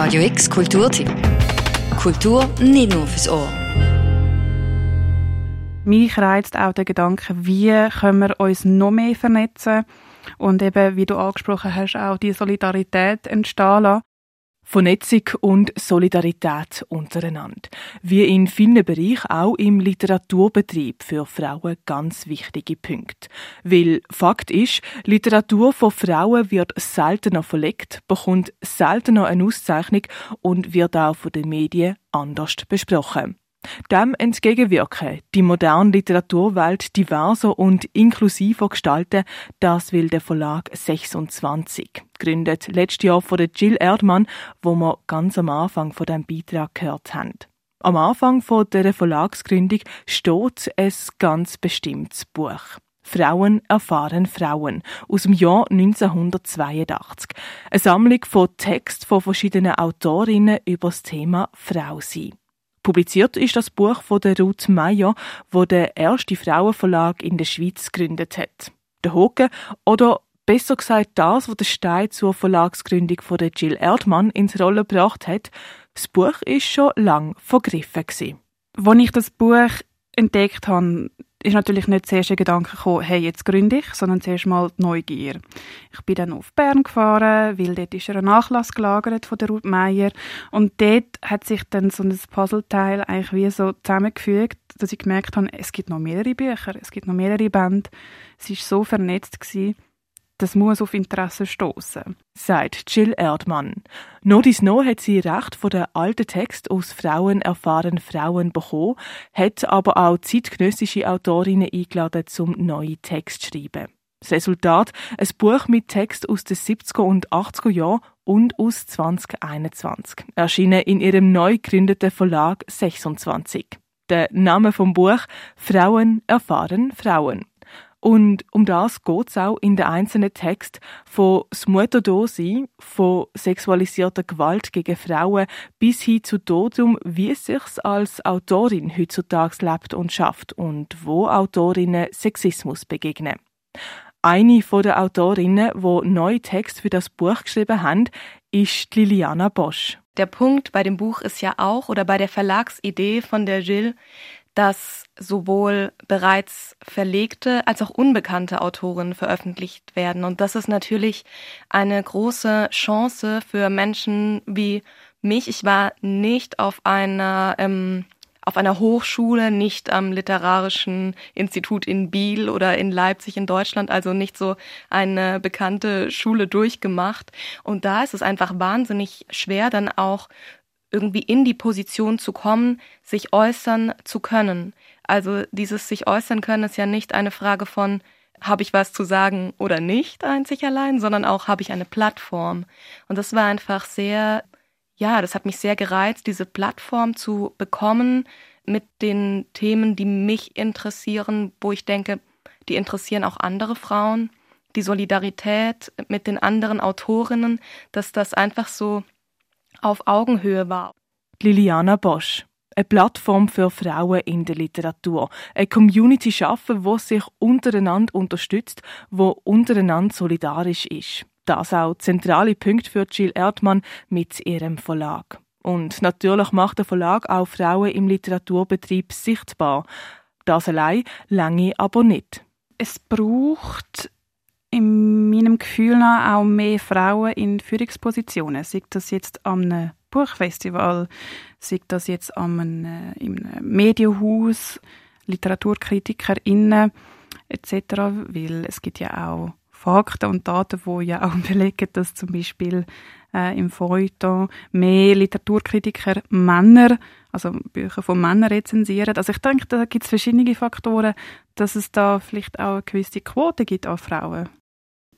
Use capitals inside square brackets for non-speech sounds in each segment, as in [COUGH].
Radio X Kulturtipp. Kultur nicht nur fürs Ohr. Mich reizt auch der Gedanke, wie können wir uns noch mehr vernetzen und eben, wie du angesprochen hast, auch die Solidarität entstehen lassen. Vernetzung und Solidarität untereinander. Wie in vielen Bereichen auch im Literaturbetrieb für Frauen ganz wichtige Punkte. Weil Fakt ist, Literatur von Frauen wird seltener verlegt, bekommt seltener eine Auszeichnung und wird auch von den Medien anders besprochen. Dem entgegenwirken, die moderne Literaturwelt diverser und inklusiver gestalten, das will der Verlag 26. Gegründet letztes Jahr von Jill Erdmann, wo wir ganz am Anfang von dem Beitrag gehört haben. Am Anfang von der Verlagsgründung steht ein ganz bestimmtes Buch. Frauen erfahren Frauen aus dem Jahr 1982. Eine Sammlung von Texten von verschiedenen Autorinnen über das Thema Frau sein. Publiziert ist das Buch von der Ruth Meyer, wo der erste Frauenverlag in der Schweiz gegründet hat. Der Hoke oder besser gesagt das, was der Stein zur Verlagsgründung von der Jill Erdmann ins Rollen gebracht hat. Das Buch ist schon lang vergriffen. Als ich das Buch entdeckt habe, ist natürlich nicht zuerst der Gedanke gekommen, hey, jetzt gründe ich, sondern zuerst mal die Neugier. Ich bin dann auf Bern gefahren, weil dort ist ein Nachlass gelagert von der Ruth Meier und dort hat sich dann so ein Puzzleteil eigentlich wie so zusammengefügt, dass ich gemerkt habe, es gibt noch mehrere Bücher, es gibt noch mehrere Bände. Es ist so vernetzt gewesen, das muss auf Interesse stoßen, sagt Jill Erdmann. Noch noch hat sie recht von den alten Text aus Frauen erfahren Frauen bekommen, hat aber auch zeitgenössische Autorinnen eingeladen, zum neue Text zu schreiben. Das Resultat, ein Buch mit Text aus den 70er und 80er Jahren und aus 2021, erschienen in ihrem neu gegründeten Verlag 26. Der Name vom Buch Frauen erfahren Frauen. Und um das geht es auch in den einzelnen Texten von Mutterdasein, von sexualisierter Gewalt gegen Frauen bis hin zu darum, wie es sich als Autorin heutzutage lebt und schafft und wo Autorinnen Sexismus begegnen. Eine der Autorinnen, die neue Text für das Buch geschrieben haben, ist Liliana Bosch. Der Punkt bei dem Buch ist ja auch, oder bei der Verlagsidee von der Jill, dass sowohl bereits verlegte als auch unbekannte Autoren veröffentlicht werden. Und das ist natürlich eine große Chance für Menschen wie mich. Ich war nicht auf einer ähm, auf einer Hochschule, nicht am Literarischen Institut in Biel oder in Leipzig in Deutschland, also nicht so eine bekannte Schule durchgemacht. Und da ist es einfach wahnsinnig schwer, dann auch irgendwie in die Position zu kommen, sich äußern zu können. Also dieses sich äußern können ist ja nicht eine Frage von, habe ich was zu sagen oder nicht einzig allein, sondern auch habe ich eine Plattform. Und das war einfach sehr, ja, das hat mich sehr gereizt, diese Plattform zu bekommen mit den Themen, die mich interessieren, wo ich denke, die interessieren auch andere Frauen. Die Solidarität mit den anderen Autorinnen, dass das einfach so auf Augenhöhe war. Liliana Bosch. Eine Plattform für Frauen in der Literatur. Eine Community schaffen, wo sich untereinander unterstützt, wo untereinander solidarisch ist. Das auch zentrale Punkt für Jill Erdmann mit ihrem Verlag. Und natürlich macht der Verlag auch Frauen im Literaturbetrieb sichtbar. Das allein lange aber nicht. Es braucht in meinem Gefühl nach auch mehr Frauen in Führungspositionen. Sei das jetzt am Buchfestival, sei das jetzt am einem, im Medienhaus, LiteraturkritikerInnen etc., weil es gibt ja auch Fakten und Daten, die ja auch [LAUGHS] belegen, dass zum Beispiel äh, im Feuilleton mehr Literaturkritiker Männer, also Bücher von Männern rezensieren. Also ich denke, da gibt es verschiedene Faktoren, dass es da vielleicht auch eine gewisse Quote gibt an Frauen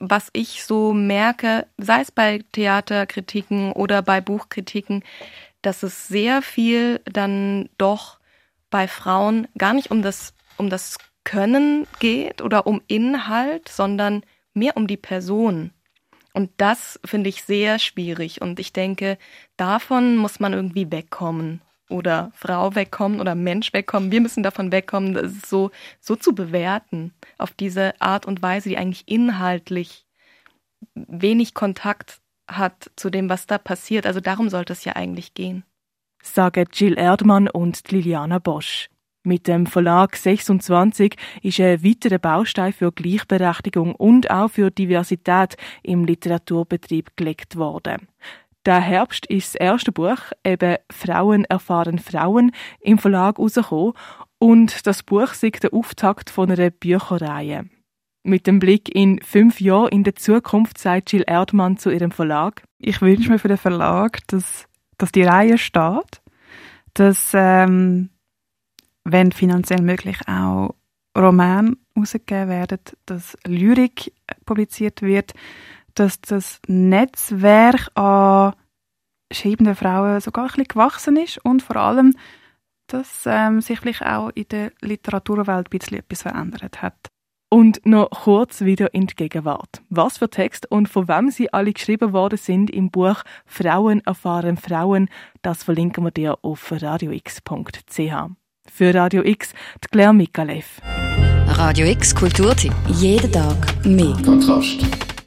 was ich so merke, sei es bei Theaterkritiken oder bei Buchkritiken, dass es sehr viel dann doch bei Frauen gar nicht um das, um das Können geht oder um Inhalt, sondern mehr um die Person. Und das finde ich sehr schwierig. Und ich denke, davon muss man irgendwie wegkommen oder Frau wegkommen oder Mensch wegkommen. Wir müssen davon wegkommen, das ist so, so zu bewerten auf diese Art und Weise, die eigentlich inhaltlich wenig Kontakt hat zu dem, was da passiert. Also darum sollte es ja eigentlich gehen. Sagen Jill Erdmann und Liliana Bosch. Mit dem Verlag 26 ist ein weiterer Baustein für Gleichberechtigung und auch für Diversität im Literaturbetrieb gelegt worden. Der Herbst ist das erste Buch, eben Frauen erfahren Frauen, im Verlag rausgekommen und das Buch ist der Auftakt von einer Bücherreihe. Mit dem Blick in fünf Jahre in der Zukunft sagt Jill Erdmann zu ihrem Verlag. Ich wünsche mir für den Verlag, dass, dass die Reihe steht, dass ähm, wenn finanziell möglich auch Romane rausgegeben werden, dass Lyrik publiziert wird, dass das Netzwerk an schreibenden Frauen sogar ein bisschen gewachsen ist und vor allem, dass ähm, sich vielleicht auch in der Literaturwelt ein bisschen etwas verändert hat. Und noch kurz wieder in die Gegenwart. Was für Texte und von wem sie alle geschrieben worden sind im Buch Frauen erfahren Frauen, das verlinken wir dir auf radiox.ch. Für Radio X, die Claire Mikalev. Radio X Kulturtipp. Jeden Tag mehr. Kontrast.